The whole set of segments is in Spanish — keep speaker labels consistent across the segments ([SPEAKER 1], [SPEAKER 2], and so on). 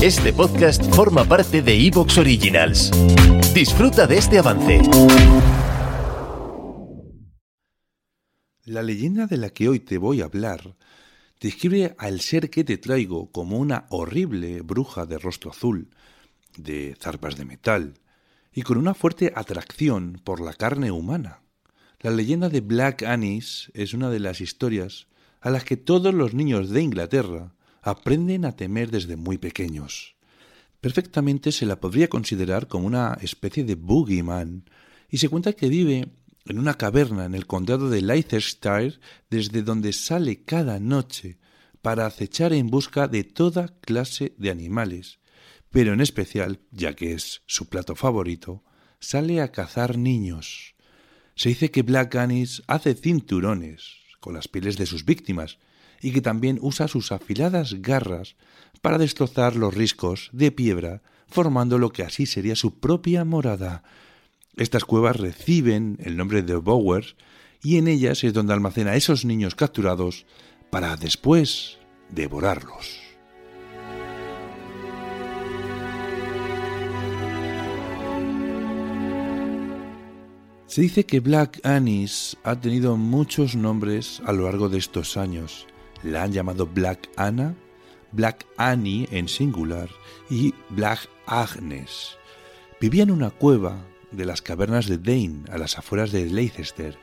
[SPEAKER 1] Este podcast forma parte de Evox Originals. Disfruta de este avance.
[SPEAKER 2] La leyenda de la que hoy te voy a hablar describe al ser que te traigo como una horrible bruja de rostro azul, de zarpas de metal, y con una fuerte atracción por la carne humana. La leyenda de Black Annis es una de las historias a las que todos los niños de Inglaterra aprenden a temer desde muy pequeños. Perfectamente se la podría considerar como una especie de boogeyman, y se cuenta que vive en una caverna en el condado de Leicestershire, desde donde sale cada noche para acechar en busca de toda clase de animales, pero en especial, ya que es su plato favorito, sale a cazar niños. Se dice que Black Anis hace cinturones con las pieles de sus víctimas y que también usa sus afiladas garras para destrozar los riscos de piedra, formando lo que así sería su propia morada. Estas cuevas reciben el nombre de Bowers y en ellas es donde almacena a esos niños capturados para después devorarlos. Se dice que Black Annis ha tenido muchos nombres a lo largo de estos años. La han llamado Black Anna, Black Annie en singular y Black Agnes. Vivía en una cueva de las cavernas de Dane, a las afueras de Leicester,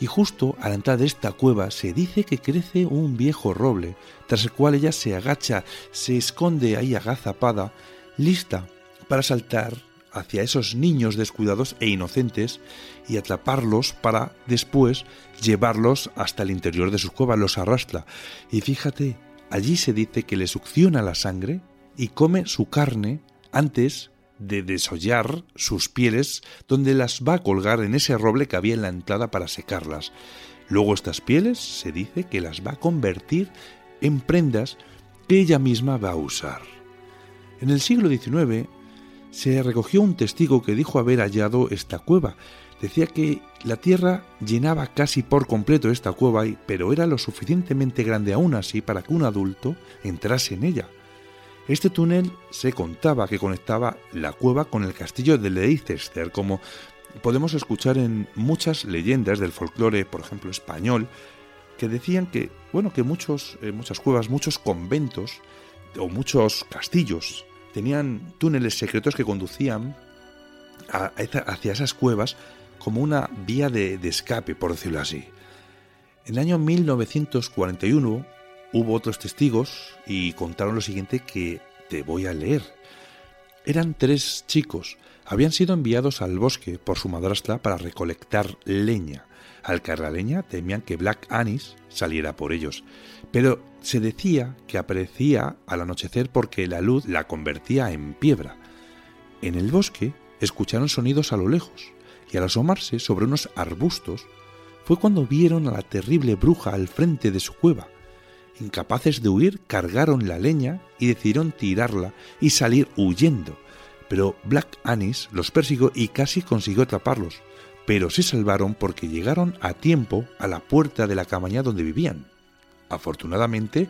[SPEAKER 2] y justo a la entrada de esta cueva se dice que crece un viejo roble, tras el cual ella se agacha, se esconde ahí agazapada, lista para saltar hacia esos niños descuidados e inocentes y atraparlos para después llevarlos hasta el interior de sus cuevas, los arrastra. Y fíjate, allí se dice que le succiona la sangre y come su carne antes de desollar sus pieles, donde las va a colgar en ese roble que había en la entrada para secarlas. Luego estas pieles se dice que las va a convertir en prendas que ella misma va a usar. En el siglo XIX se recogió un testigo que dijo haber hallado esta cueva. Decía que la tierra llenaba casi por completo esta cueva, pero era lo suficientemente grande aún así para que un adulto entrase en ella. Este túnel se contaba que conectaba la cueva con el castillo de Leicester, como podemos escuchar en muchas leyendas del folclore, por ejemplo español, que decían que, bueno, que muchos, eh, muchas cuevas, muchos conventos o muchos castillos tenían túneles secretos que conducían hacia esas cuevas como una vía de, de escape, por decirlo así. En el año 1941 hubo otros testigos y contaron lo siguiente que te voy a leer. Eran tres chicos, habían sido enviados al bosque por su madrastra para recolectar leña. Al caer la leña temían que Black Anis saliera por ellos, pero se decía que aparecía al anochecer porque la luz la convertía en piedra. En el bosque escucharon sonidos a lo lejos, y al asomarse sobre unos arbustos fue cuando vieron a la terrible bruja al frente de su cueva. Incapaces de huir, cargaron la leña y decidieron tirarla y salir huyendo. Pero Black Anis los persiguió y casi consiguió atraparlos, pero se salvaron porque llegaron a tiempo a la puerta de la cabaña donde vivían. Afortunadamente,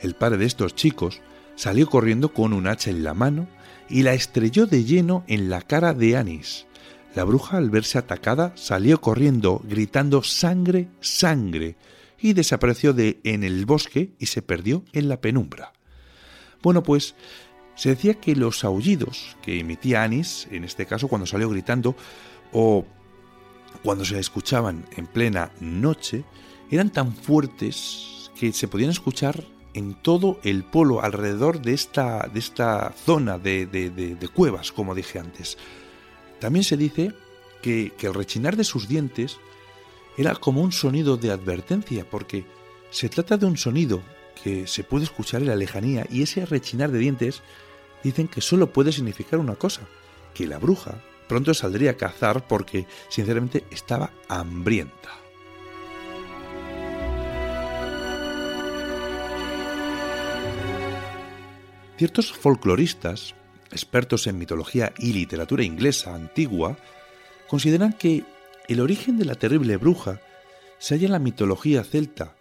[SPEAKER 2] el padre de estos chicos salió corriendo con un hacha en la mano y la estrelló de lleno en la cara de Anis. La bruja, al verse atacada, salió corriendo, gritando sangre, sangre, y desapareció de en el bosque y se perdió en la penumbra. Bueno, pues se decía que los aullidos que emitía Anis, en este caso cuando salió gritando, o cuando se escuchaban en plena noche, eran tan fuertes que se podían escuchar en todo el polo alrededor de esta, de esta zona de, de, cuevas, como dije antes. También se dice que, que el rechinar de sus dientes era como un sonido de advertencia, porque se trata de un sonido que se puede escuchar en la lejanía y ese rechinar de dientes dicen que solo puede significar una cosa, que la bruja pronto saldría a cazar porque sinceramente estaba hambrienta. Ciertos folcloristas, expertos en mitología y literatura inglesa antigua, consideran que el origen de la terrible bruja se halla en la mitología celta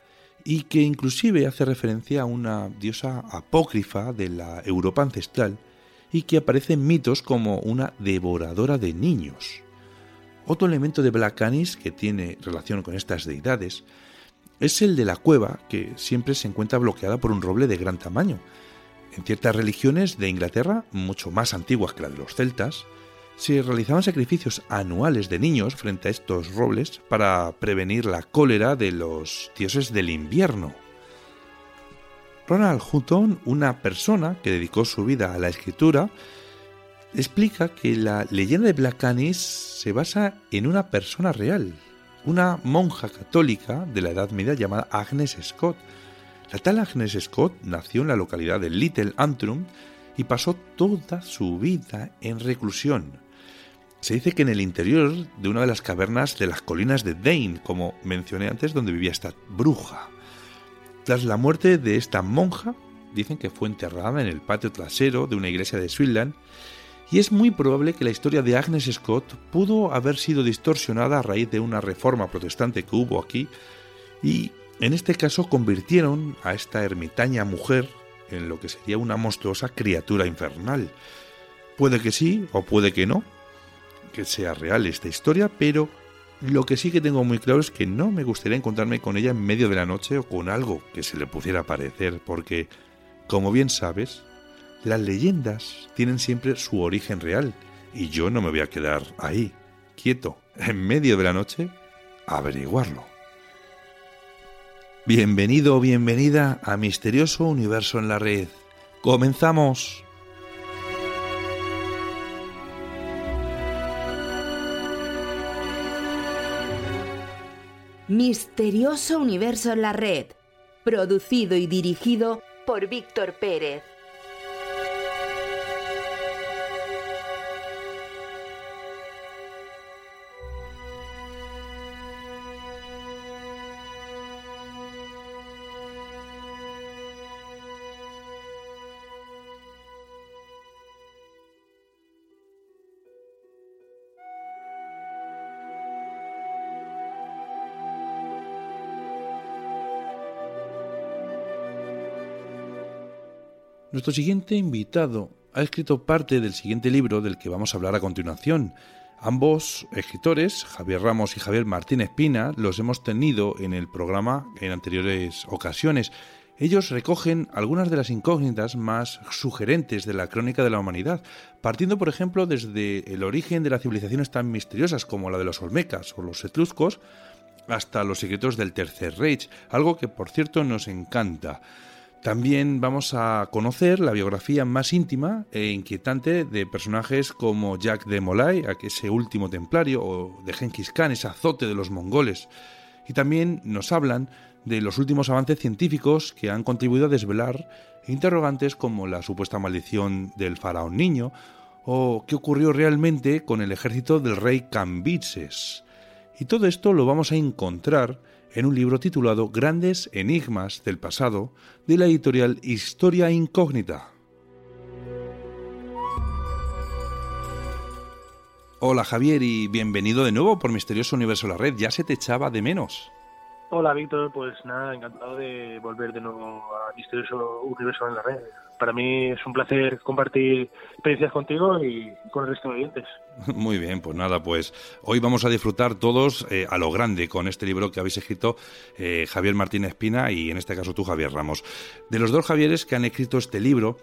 [SPEAKER 2] y que inclusive hace referencia a una diosa apócrifa de la Europa ancestral y que aparece en mitos como una devoradora de niños. Otro elemento de Black que tiene relación con estas deidades es el de la cueva, que siempre se encuentra bloqueada por un roble de gran tamaño. En ciertas religiones de Inglaterra, mucho más antiguas que la de los celtas, se realizaban sacrificios anuales de niños frente a estos robles para prevenir la cólera de los dioses del invierno. Ronald Hutton, una persona que dedicó su vida a la escritura, explica que la leyenda de Black Anis se basa en una persona real, una monja católica de la Edad Media llamada Agnes Scott. La tal Agnes Scott nació en la localidad de Little Antrim y pasó toda su vida en reclusión. Se dice que en el interior de una de las cavernas de las colinas de Dane, como mencioné antes, donde vivía esta bruja. Tras la muerte de esta monja, dicen que fue enterrada en el patio trasero de una iglesia de Swindon, y es muy probable que la historia de Agnes Scott pudo haber sido distorsionada a raíz de una reforma protestante que hubo aquí, y en este caso convirtieron a esta ermitaña mujer en lo que sería una monstruosa criatura infernal. Puede que sí o puede que no, que sea real esta historia, pero lo que sí que tengo muy claro es que no me gustaría encontrarme con ella en medio de la noche o con algo que se le pudiera parecer, porque, como bien sabes, las leyendas tienen siempre su origen real, y yo no me voy a quedar ahí, quieto, en medio de la noche, a averiguarlo. Bienvenido o bienvenida a Misterioso Universo en la Red. ¡Comenzamos!
[SPEAKER 3] Misterioso Universo en la Red, producido y dirigido por Víctor Pérez.
[SPEAKER 2] Nuestro siguiente invitado ha escrito parte del siguiente libro del que vamos a hablar a continuación. Ambos escritores, Javier Ramos y Javier Martín Espina, los hemos tenido en el programa en anteriores ocasiones. Ellos recogen algunas de las incógnitas más sugerentes de la crónica de la humanidad, partiendo, por ejemplo, desde el origen de las civilizaciones tan misteriosas como la de los olmecas o los etruscos, hasta los secretos del Tercer Reich, algo que, por cierto, nos encanta. También vamos a conocer la biografía más íntima e inquietante de personajes como Jack de Molay, ese último templario, o de Genghis Khan, ese azote de los mongoles. Y también nos hablan de los últimos avances científicos que han contribuido a desvelar interrogantes como la supuesta maldición del faraón niño o qué ocurrió realmente con el ejército del rey Cambises. Y todo esto lo vamos a encontrar en un libro titulado Grandes Enigmas del Pasado de la editorial Historia Incógnita. Hola Javier y bienvenido de nuevo por Misterioso Universo La Red. Ya se te echaba de menos.
[SPEAKER 4] Hola Víctor, pues nada, encantado de volver de nuevo a Misterioso Universo en la Red para mí es un placer compartir experiencias contigo y con el resto de oyentes.
[SPEAKER 2] Muy bien, pues nada, pues hoy vamos a disfrutar todos eh, a lo grande con este libro que habéis escrito eh, Javier Martín Espina y en este caso tú Javier Ramos. De los dos Javieres que han escrito este libro,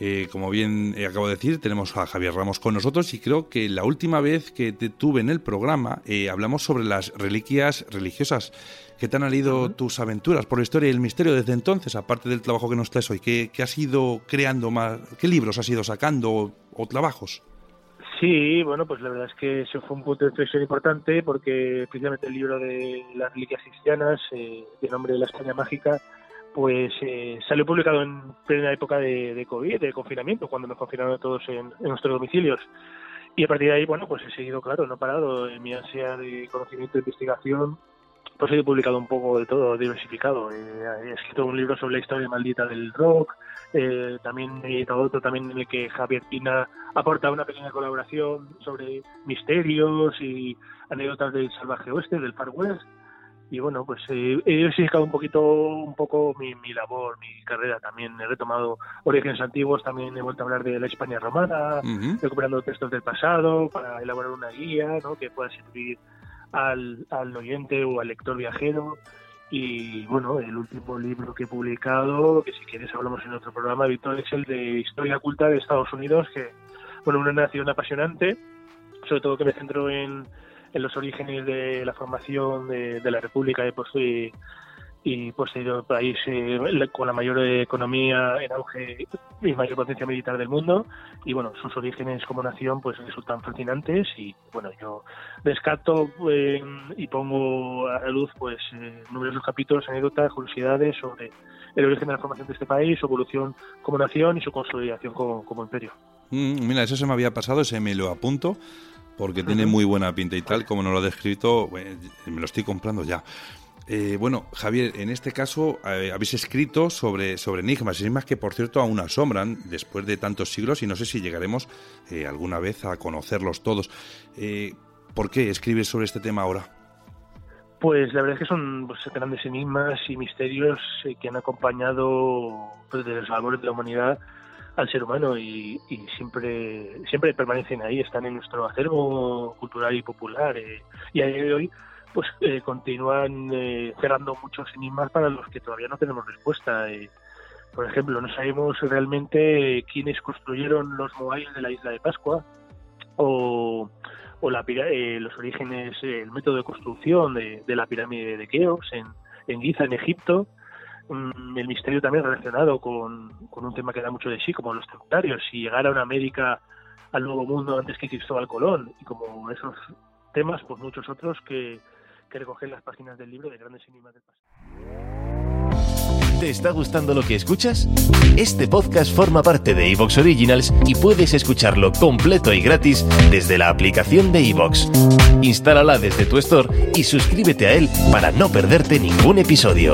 [SPEAKER 2] eh, como bien acabo de decir, tenemos a Javier Ramos con nosotros y creo que la última vez que te tuve en el programa hablamos sobre las reliquias religiosas ¿Qué te han ido tus aventuras por la historia y el misterio desde entonces, aparte del trabajo que nos traes hoy? ¿Qué, has ido creando más? ¿Qué libros has ido sacando o, trabajos?
[SPEAKER 4] Sí, bueno, pues la verdad es que eso fue un punto de reflexión importante porque precisamente el libro de las reliquias cristianas, eh, de nombre La España Mágica, pues eh, salió publicado en plena época de, COVID, de confinamiento, cuando nos confinaron todos en, en, nuestros domicilios. Y a partir de ahí, bueno, pues he seguido, claro, no he parado en mi ansia de conocimiento e investigación pues he publicado un poco de todo, diversificado. Eh, he escrito un libro sobre la historia maldita del rock, eh, también he editado otro también en el que Javier Pina aporta una pequeña colaboración sobre misterios y anécdotas del salvaje oeste, del Far West. y bueno, pues eh, he diversificado un poquito, un poco mi, mi, labor, mi carrera también. He retomado orígenes antiguos, también he vuelto a hablar de la España romana, recuperando textos del pasado para elaborar una guía ¿no? que pueda servir al, al oyente o al lector viajero. Y bueno, el último libro que he publicado, que si quieres hablamos en otro programa, Víctor, es el de Historia Culta de Estados Unidos, que, bueno, una nación apasionante, sobre todo que me centro en en los orígenes de la formación de, la República de y, y posterior país eh, con la mayor economía en auge y mayor potencia militar del mundo. Y bueno sus orígenes como nación pues resultan fascinantes y bueno yo descarto eh, y pongo a la luz pues eh, numerosos capítulos anécdotas curiosidades sobre el origen de la formación de este país su evolución como nación y su consolidación como, como imperio.
[SPEAKER 2] Mm, mira eso se me había pasado ese me lo apunto porque tiene muy buena pinta y tal, como nos lo ha descrito, me lo estoy comprando ya. Eh, bueno, Javier, en este caso eh, habéis escrito sobre, sobre enigmas, enigmas que por cierto aún asombran después de tantos siglos y no sé si llegaremos eh, alguna vez a conocerlos todos. ¿Por qué escribes sobre este tema ahora?
[SPEAKER 4] Pues la verdad es que son pues, grandes enigmas y misterios que han acompañado pues, de los valores de la humanidad al ser humano y, siempre siempre permanecen ahí, están en nuestro acervo cultural y popular. Eh, y a día de hoy pues eh, continúan eh, cerrando muchos enigmas para los que todavía no tenemos respuesta. por ejemplo, no sabemos realmente quiénes construyeron los moais de la isla de Pascua o, o la, los orígenes, el método de construcción de, la pirámide de Keops en, en Giza, en Egipto el misterio también relacionado con, un tema que da mucho de sí, como los templarios, si llegara a América al Nuevo Mundo antes que Cristóbal Colón, y como esos temas, pues muchos otros que, que recogen las páginas del libro de Grandes Enigmas del Pasado.
[SPEAKER 1] ¿Te está gustando lo que escuchas? Este podcast forma parte de Evox Originals y puedes escucharlo completo y gratis desde la aplicación de Evox. Instálala desde tu store y suscríbete a él para no perderte ningún episodio.